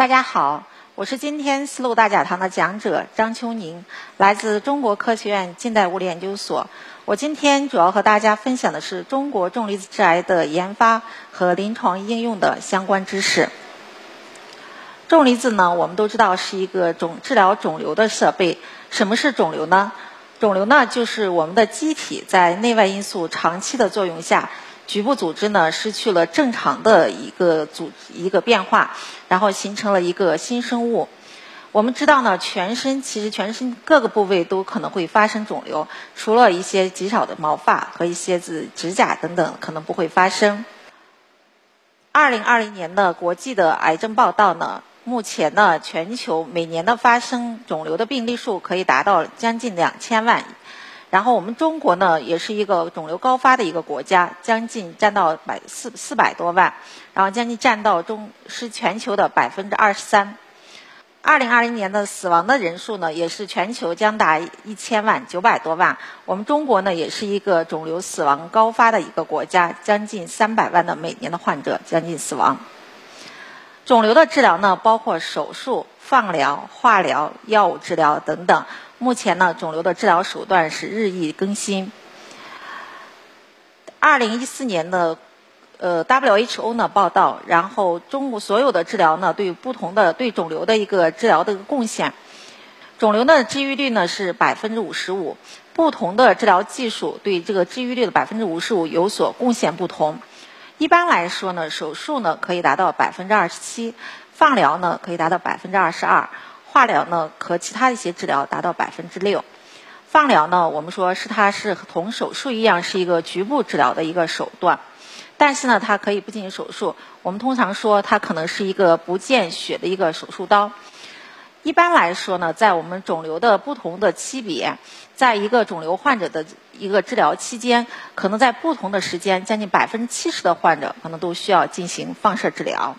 大家好，我是今天丝路大讲堂的讲者张秋宁，来自中国科学院近代物理研究所。我今天主要和大家分享的是中国重离子致癌的研发和临床应用的相关知识。重离子呢，我们都知道是一个肿治疗肿瘤的设备。什么是肿瘤呢？肿瘤呢，就是我们的机体在内外因素长期的作用下。局部组织呢失去了正常的一个组一个变化，然后形成了一个新生物。我们知道呢，全身其实全身各个部位都可能会发生肿瘤，除了一些极少的毛发和一些指指甲等等可能不会发生。二零二零年的国际的癌症报道呢，目前呢全球每年的发生肿瘤的病例数可以达到将近两千万。然后我们中国呢，也是一个肿瘤高发的一个国家，将近占到百四四百多万，然后将近占到中是全球的百分之二十三。二零二零年的死亡的人数呢，也是全球将达一千万九百多万。我们中国呢，也是一个肿瘤死亡高发的一个国家，将近三百万的每年的患者将近死亡。肿瘤的治疗呢，包括手术、放疗、化疗、药物治疗等等。目前呢，肿瘤的治疗手段是日益更新。二零一四年的呃 WHO 呢报道，然后中国所有的治疗呢，对不同的对肿瘤的一个治疗的一个贡献，肿瘤的治愈率呢是百分之五十五，不同的治疗技术对这个治愈率的百分之五十五有所贡献不同。一般来说呢，手术呢可以达到百分之二十七，放疗呢可以达到百分之二十二。化疗呢和其他一些治疗达到百分之六，放疗呢我们说是它是同手术一样是一个局部治疗的一个手段，但是呢它可以不进行手术，我们通常说它可能是一个不见血的一个手术刀。一般来说呢，在我们肿瘤的不同的期别，在一个肿瘤患者的一个治疗期间，可能在不同的时间，将近百分之七十的患者可能都需要进行放射治疗。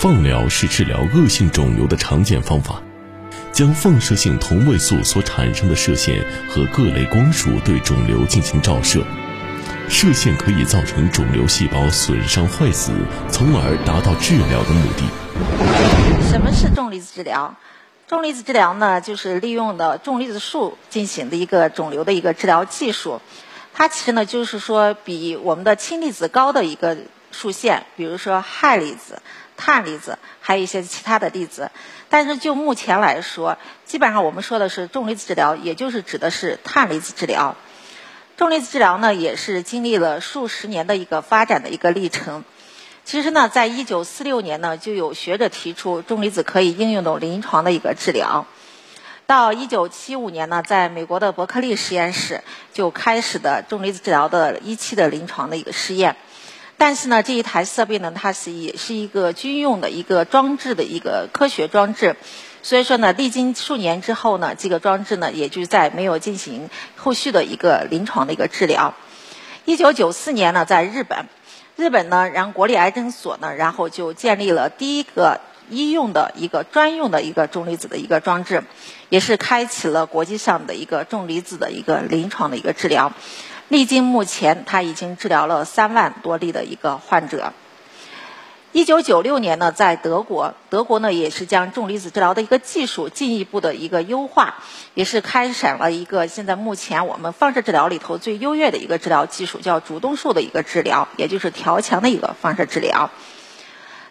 放疗是治疗恶性肿瘤的常见方法，将放射性同位素所产生的射线和各类光束对肿瘤进行照射，射线可以造成肿瘤细胞损伤坏死，从而达到治疗的目的。什么是重离子治疗？重离子治疗呢，就是利用的重离子束进行的一个肿瘤的一个治疗技术。它其实呢，就是说比我们的氢离子高的一个束线，比如说氦离子。碳离子，还有一些其他的粒子，但是就目前来说，基本上我们说的是重离子治疗，也就是指的是碳离子治疗。重离子治疗呢，也是经历了数十年的一个发展的一个历程。其实呢，在一九四六年呢，就有学者提出重离子可以应用到临床的一个治疗。到一九七五年呢，在美国的伯克利实验室就开始的重离子治疗的一期的临床的一个试验。但是呢，这一台设备呢，它是也是一个军用的一个装置的一个科学装置，所以说呢，历经数年之后呢，这个装置呢，也就在没有进行后续的一个临床的一个治疗。一九九四年呢，在日本，日本呢，然后国立癌症所呢，然后就建立了第一个医用的一个专用的一个重离子的一个装置，也是开启了国际上的一个重离子的一个临床的一个治疗。历经目前，他已经治疗了三万多例的一个患者。一九九六年呢，在德国，德国呢也是将重离子治疗的一个技术进一步的一个优化，也是开展了一个现在目前我们放射治疗里头最优越的一个治疗技术，叫主动术的一个治疗，也就是调强的一个放射治疗。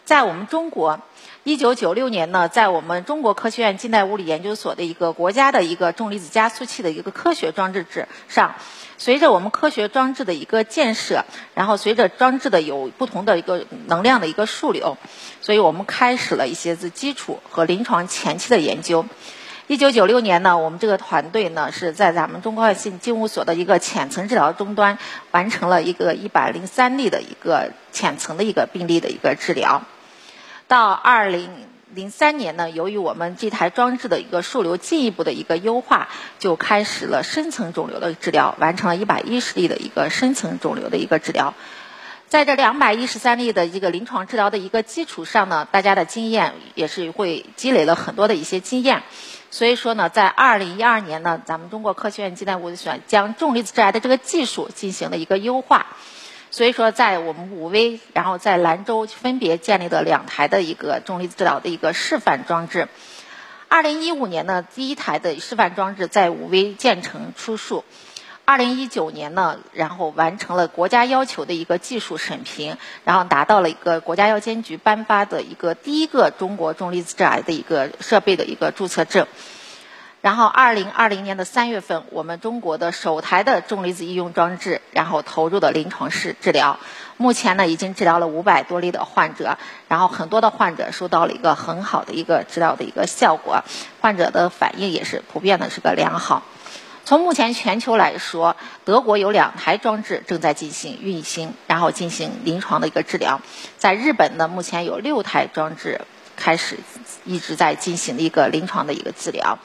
在我们中国。一九九六年呢，在我们中国科学院近代物理研究所的一个国家的一个重离子加速器的一个科学装置制上，随着我们科学装置的一个建设，然后随着装置的有不同的一个能量的一个数流，所以我们开始了一些子基础和临床前期的研究。一九九六年呢，我们这个团队呢是在咱们中国信精物所的一个浅层治疗终端完成了一个一百零三例的一个浅层的一个病例的一个治疗。到二零零三年呢，由于我们这台装置的一个数流进一步的一个优化，就开始了深层肿瘤的治疗，完成了一百一十例的一个深层肿瘤的一个治疗。在这两百一十三例的一个临床治疗的一个基础上呢，大家的经验也是会积累了很多的一些经验。所以说呢，在二零一二年呢，咱们中国科学院近代物理学将重离子致癌的这个技术进行了一个优化。所以说，在我们武威，然后在兰州分别建立了两台的一个重离子治疗的一个示范装置。二零一五年呢，第一台的示范装置在武威建成出售。二零一九年呢，然后完成了国家要求的一个技术审评，然后达到了一个国家药监局颁发的一个第一个中国重离子致癌的一个设备的一个注册证。然后二零二零年的三月份，我们中国的首台的重离子医用装置，然后投入的临床试治疗。目前呢，已经治疗了五百多例的患者，然后很多的患者收到了一个很好的一个治疗的一个效果，患者的反应也是普遍的是个良好。从目前全球来说，德国有两台装置正在进行运行，然后进行临床的一个治疗。在日本呢，目前有六台装置开始一直在进行的一个临床的一个治疗。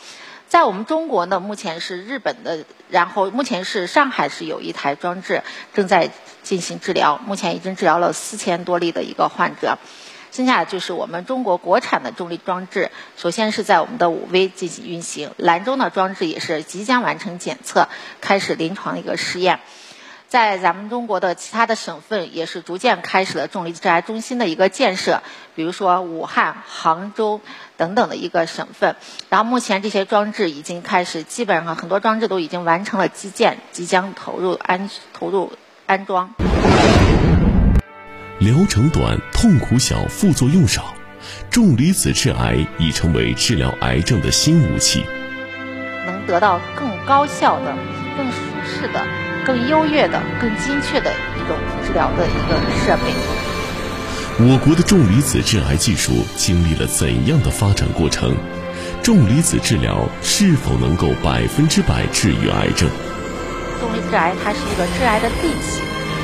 在我们中国呢，目前是日本的，然后目前是上海是有一台装置正在进行治疗，目前已经治疗了四千多例的一个患者。剩下就是我们中国国产的重力装置，首先是在我们的武威进行运行，兰州的装置也是即将完成检测，开始临床一个试验。在咱们中国的其他的省份，也是逐渐开始了重离子致癌中心的一个建设，比如说武汉、杭州等等的一个省份。然后目前这些装置已经开始，基本上很多装置都已经完成了基建，即将投入安投入安装。疗程短、痛苦小、副作用少，重离子致癌已成为治疗癌症的新武器。能得到更高效的、更舒适的、更优越的、更精确的一种治疗的一个设备。我国的重离子致癌技术经历了怎样的发展过程？重离子治疗是否能够百分之百治愈癌症？重离子致癌它是一个致癌的利器，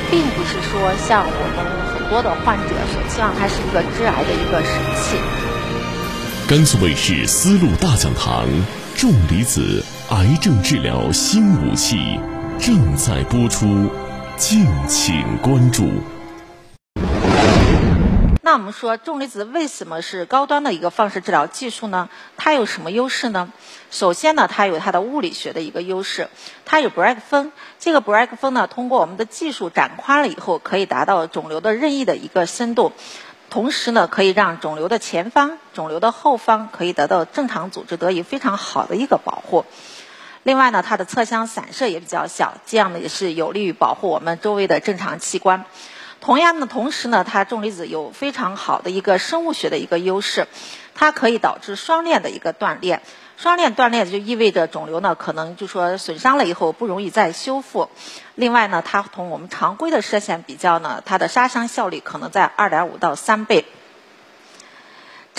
并不是说像我们很。多的患者所希望它是一个致癌的一个神器。甘肃卫视丝路大讲堂，重离子癌症治疗新武器正在播出，敬请关注。那我们说重离子为什么是高端的一个放射治疗技术呢？它有什么优势呢？首先呢，它有它的物理学的一个优势，它有 break 风。这个 break 风呢，通过我们的技术展宽了以后，可以达到肿瘤的任意的一个深度，同时呢，可以让肿瘤的前方、肿瘤的后方可以得到正常组织得以非常好的一个保护。另外呢，它的侧向散射也比较小，这样呢也是有利于保护我们周围的正常器官。同样的，同时呢，它重离子有非常好的一个生物学的一个优势，它可以导致双链的一个断裂。双链断裂就意味着肿瘤呢可能就说损伤了以后不容易再修复。另外呢，它同我们常规的射线比较呢，它的杀伤效率可能在二点五到三倍。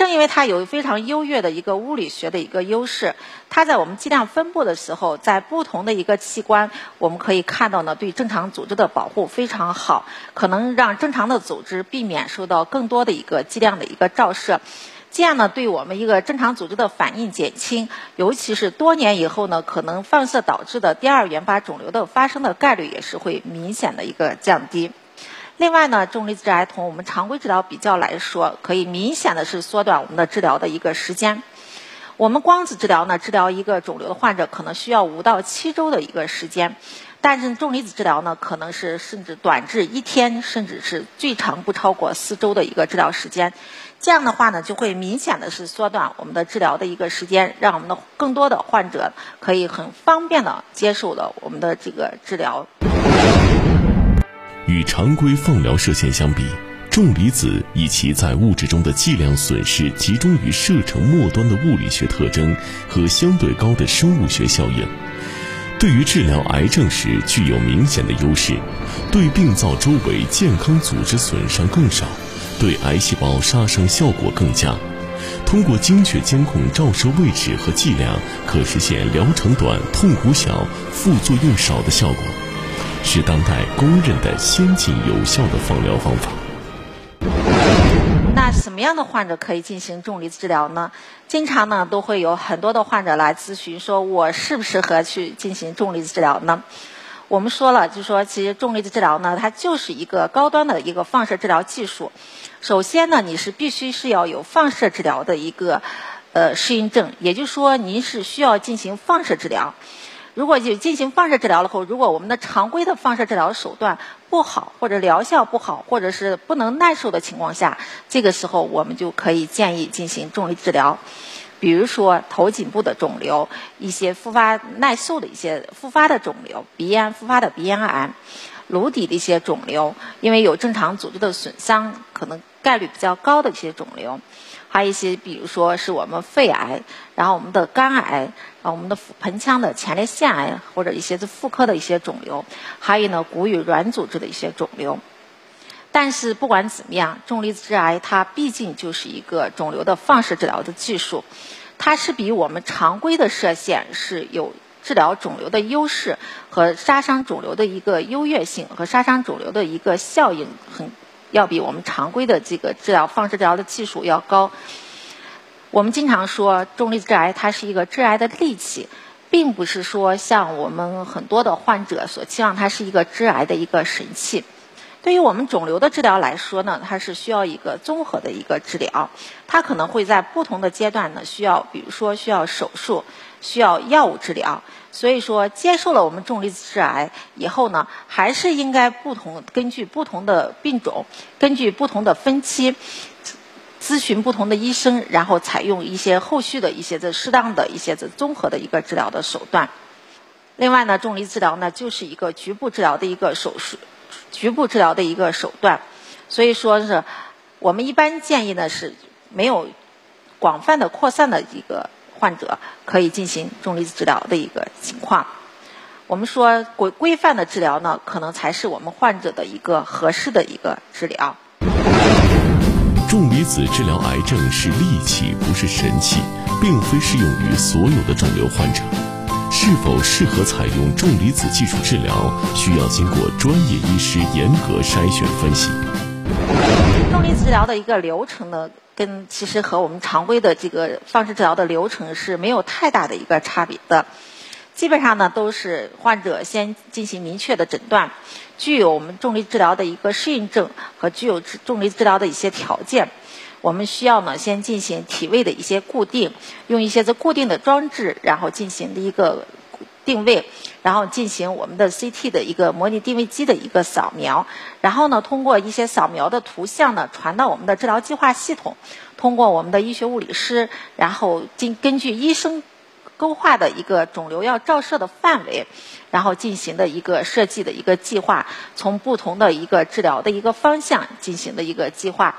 正因为它有非常优越的一个物理学的一个优势，它在我们剂量分布的时候，在不同的一个器官，我们可以看到呢，对正常组织的保护非常好，可能让正常的组织避免受到更多的一个剂量的一个照射，这样呢，对我们一个正常组织的反应减轻，尤其是多年以后呢，可能放射导致的第二原发肿瘤的发生的概率也是会明显的一个降低。另外呢，重离子治癌同我们常规治疗比较来说，可以明显的是缩短我们的治疗的一个时间。我们光子治疗呢，治疗一个肿瘤的患者可能需要五到七周的一个时间，但是重离子治疗呢，可能是甚至短至一天，甚至是最长不超过四周的一个治疗时间。这样的话呢，就会明显的是缩短我们的治疗的一个时间，让我们的更多的患者可以很方便的接受了我们的这个治疗。与常规放疗射线相比，重离子以其在物质中的剂量损失集中于射程末端的物理学特征和相对高的生物学效应，对于治疗癌症时具有明显的优势，对病灶周围健康组织损伤更少，对癌细胞杀伤效果更佳。通过精确监控照射位置和剂量，可实现疗程短、痛苦小、副作用少的效果。是当代公认的先进有效的放疗方法。那什么样的患者可以进行重离子治疗呢？经常呢都会有很多的患者来咨询，说我适不适合去进行重离子治疗呢？我们说了，就说其实重离子治疗呢，它就是一个高端的一个放射治疗技术。首先呢，你是必须是要有放射治疗的一个呃适应症，也就是说您是需要进行放射治疗。如果有进行放射治疗了后，如果我们的常规的放射治疗手段不好，或者疗效不好，或者是不能耐受的情况下，这个时候我们就可以建议进行重力治疗。比如说头颈部的肿瘤，一些复发耐受的一些复发的肿瘤，鼻咽复发的鼻咽癌，颅底的一些肿瘤，因为有正常组织的损伤，可能概率比较高的一些肿瘤。还有一些，比如说是我们肺癌，然后我们的肝癌，啊我们的盆腔的前列腺癌，或者一些是妇科的一些肿瘤，还有呢骨与软组织的一些肿瘤。但是不管怎么样，重离子致癌它毕竟就是一个肿瘤的放射治疗的技术，它是比我们常规的射线是有治疗肿瘤的优势和杀伤肿瘤的一个优越性和杀伤肿瘤的一个效应很。要比我们常规的这个治疗放射治疗的技术要高。我们经常说重离子致癌它是一个致癌的利器，并不是说像我们很多的患者所期望它是一个致癌的一个神器。对于我们肿瘤的治疗来说呢，它是需要一个综合的一个治疗，它可能会在不同的阶段呢需要，比如说需要手术，需要药物治疗。所以说，接受了我们重离子致癌以后呢，还是应该不同根据不同的病种，根据不同的分期，咨询不同的医生，然后采用一些后续的一些这适当的一些这综合的一个治疗的手段。另外呢，重离治疗呢就是一个局部治疗的一个手术，局部治疗的一个手段。所以说是我们一般建议呢是没有广泛的扩散的一个。患者可以进行重离子治疗的一个情况。我们说规规范的治疗呢，可能才是我们患者的一个合适的一个治疗。重离子治疗癌症是利器，不是神器，并非适用于所有的肿瘤患者。是否适合采用重离子技术治疗，需要经过专业医师严格筛选分析。重离子治疗的一个流程呢？跟其实和我们常规的这个放射治疗的流程是没有太大的一个差别的，基本上呢都是患者先进行明确的诊断，具有我们重力治疗的一个适应症和具有重力治疗的一些条件，我们需要呢先进行体位的一些固定，用一些这固定的装置，然后进行的一个。定位，然后进行我们的 CT 的一个模拟定位机的一个扫描，然后呢，通过一些扫描的图像呢，传到我们的治疗计划系统，通过我们的医学物理师，然后经根据医生勾画的一个肿瘤要照射的范围，然后进行的一个设计的一个计划，从不同的一个治疗的一个方向进行的一个计划。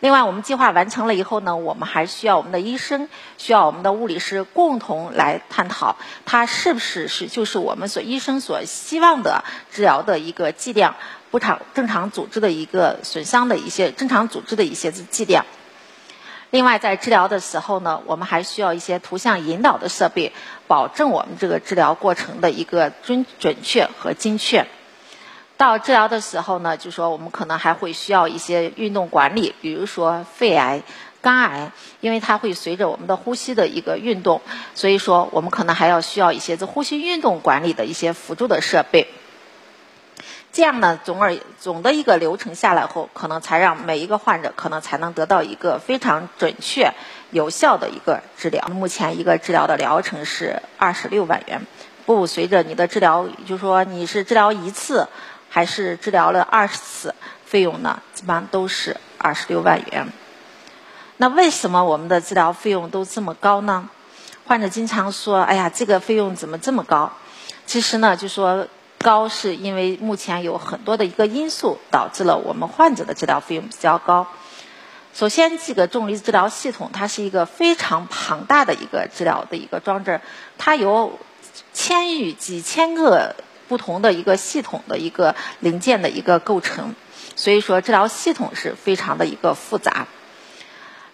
另外，我们计划完成了以后呢，我们还需要我们的医生，需要我们的物理师共同来探讨，它是不是是就是我们所医生所希望的治疗的一个剂量，不常正常组织的一个损伤的一些正常组织的一些剂量。另外，在治疗的时候呢，我们还需要一些图像引导的设备，保证我们这个治疗过程的一个准准确和精确。到治疗的时候呢，就说我们可能还会需要一些运动管理，比如说肺癌、肝癌，因为它会随着我们的呼吸的一个运动，所以说我们可能还要需要一些这呼吸运动管理的一些辅助的设备。这样呢，总而总的一个流程下来后，可能才让每一个患者可能才能得到一个非常准确、有效的一个治疗。目前一个治疗的疗程是二十六万元，不随着你的治疗，就是说你是治疗一次。还是治疗了二十次，费用呢基本上都是二十六万元。那为什么我们的治疗费用都这么高呢？患者经常说：“哎呀，这个费用怎么这么高？”其实呢，就说高是因为目前有很多的一个因素导致了我们患者的治疗费用比较高。首先，这个重离子治疗系统它是一个非常庞大的一个治疗的一个装置，它有千余几千个。不同的一个系统的一个零件的一个构成，所以说治疗系统是非常的一个复杂。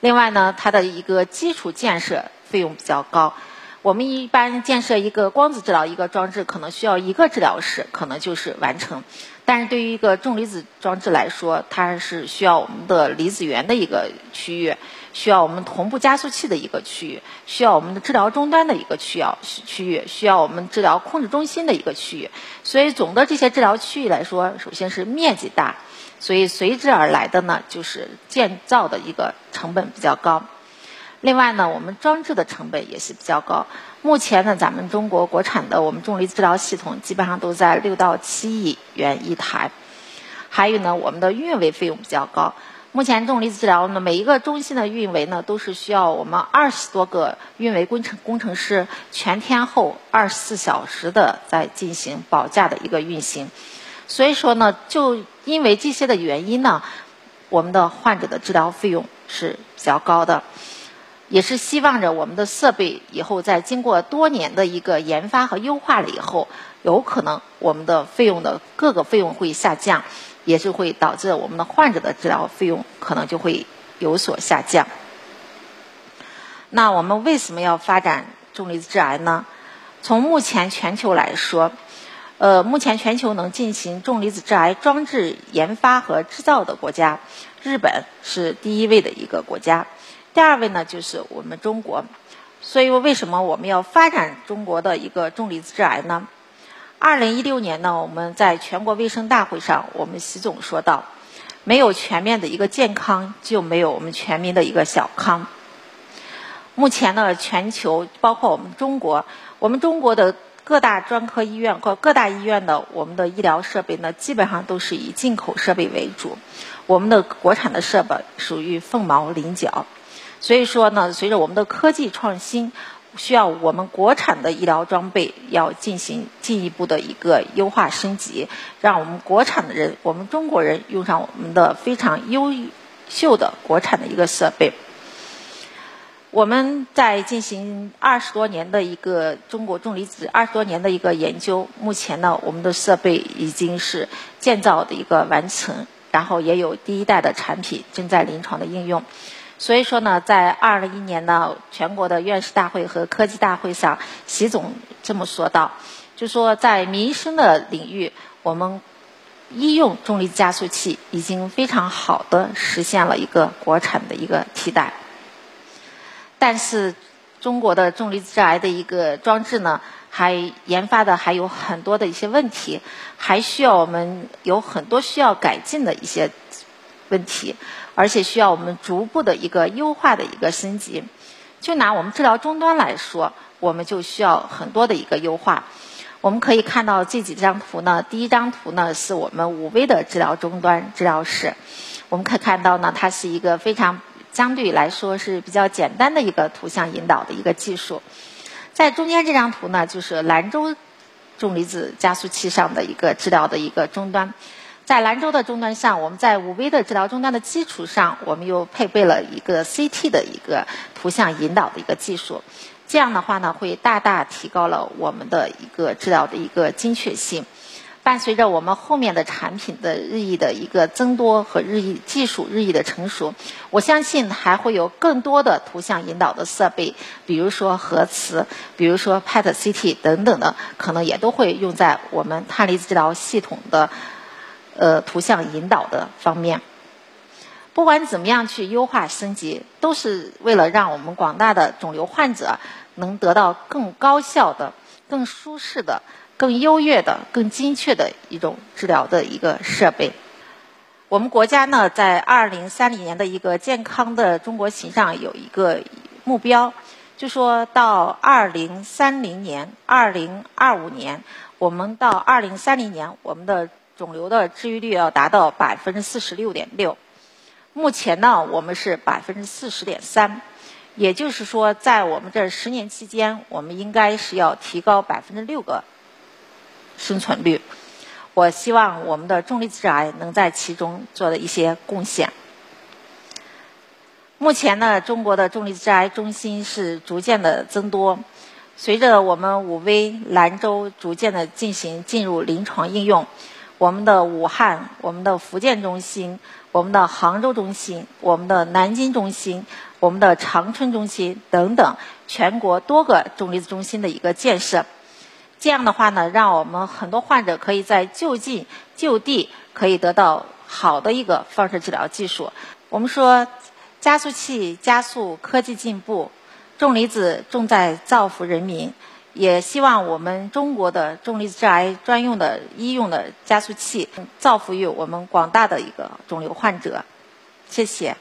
另外呢，它的一个基础建设费用比较高。我们一般建设一个光子治疗一个装置，可能需要一个治疗室，可能就是完成。但是对于一个重离子装置来说，它是需要我们的离子源的一个区域，需要我们同步加速器的一个区域，需要我们的治疗终端的一个区要区域，需要我们治疗控制中心的一个区域。所以总的这些治疗区域来说，首先是面积大，所以随之而来的呢，就是建造的一个成本比较高。另外呢，我们装置的成本也是比较高。目前呢，咱们中国国产的我们重离子治疗系统基本上都在六到七亿元一台。还有呢，我们的运维费用比较高。目前重离子治疗呢，每一个中心的运维呢，都是需要我们二十多个运维工程工程师全天候二十四小时的在进行保价的一个运行。所以说呢，就因为这些的原因呢，我们的患者的治疗费用是比较高的。也是希望着我们的设备以后在经过多年的一个研发和优化了以后，有可能我们的费用的各个费用会下降，也是会导致我们的患者的治疗费用可能就会有所下降。那我们为什么要发展重离子致癌呢？从目前全球来说，呃，目前全球能进行重离子致癌装置研发和制造的国家，日本是第一位的一个国家。第二位呢，就是我们中国，所以为什么我们要发展中国的一个重离子致癌呢？二零一六年呢，我们在全国卫生大会上，我们习总说到，没有全面的一个健康，就没有我们全民的一个小康。目前呢，全球包括我们中国，我们中国的各大专科医院和各大医院的我们的医疗设备呢，基本上都是以进口设备为主，我们的国产的设备属于凤毛麟角。所以说呢，随着我们的科技创新，需要我们国产的医疗装备要进行进一步的一个优化升级，让我们国产的人，我们中国人用上我们的非常优秀的国产的一个设备。我们在进行二十多年的一个中国重离子二十多年的一个研究，目前呢，我们的设备已经是建造的一个完成，然后也有第一代的产品正在临床的应用。所以说呢，在二零一年呢，全国的院士大会和科技大会上，习总这么说道，就说在民生的领域，我们医用重离子加速器已经非常好的实现了一个国产的一个替代。但是，中国的重离子致癌的一个装置呢，还研发的还有很多的一些问题，还需要我们有很多需要改进的一些问题。而且需要我们逐步的一个优化的一个升级。就拿我们治疗终端来说，我们就需要很多的一个优化。我们可以看到这几张图呢，第一张图呢是我们五微的治疗终端治疗室。我们可以看到呢，它是一个非常相对来说是比较简单的一个图像引导的一个技术。在中间这张图呢，就是兰州重离子加速器上的一个治疗的一个终端。在兰州的终端上，我们在五微的治疗终端的基础上，我们又配备了一个 CT 的一个图像引导的一个技术。这样的话呢，会大大提高了我们的一个治疗的一个精确性。伴随着我们后面的产品的日益的一个增多和日益技术日益的成熟，我相信还会有更多的图像引导的设备，比如说核磁，比如说 PET CT 等等的，可能也都会用在我们碳离子治疗系统的。呃，图像引导的方面，不管怎么样去优化升级，都是为了让我们广大的肿瘤患者能得到更高效的、更舒适的、更优越的、更精确的一种治疗的一个设备。我们国家呢，在二零三零年的一个健康的中国形象有一个目标，就说到二零三零年、二零二五年，我们到二零三零年，我们的肿瘤的治愈率要达到百分之四十六点六，目前呢，我们是百分之四十点三，也就是说，在我们这十年期间，我们应该是要提高百分之六个生存率。我希望我们的重离子致癌能在其中做的一些贡献。目前呢，中国的重离子致癌中心是逐渐的增多，随着我们武威、兰州逐渐的进行进入临床应用。我们的武汉、我们的福建中心、我们的杭州中心、我们的南京中心、我们的长春中心等等，全国多个重离子中心的一个建设，这样的话呢，让我们很多患者可以在就近就地可以得到好的一个放射治疗技术。我们说，加速器加速科技进步，重离子重在造福人民。也希望我们中国的重离子致癌专用的医用的加速器造福于我们广大的一个肿瘤患者，谢谢。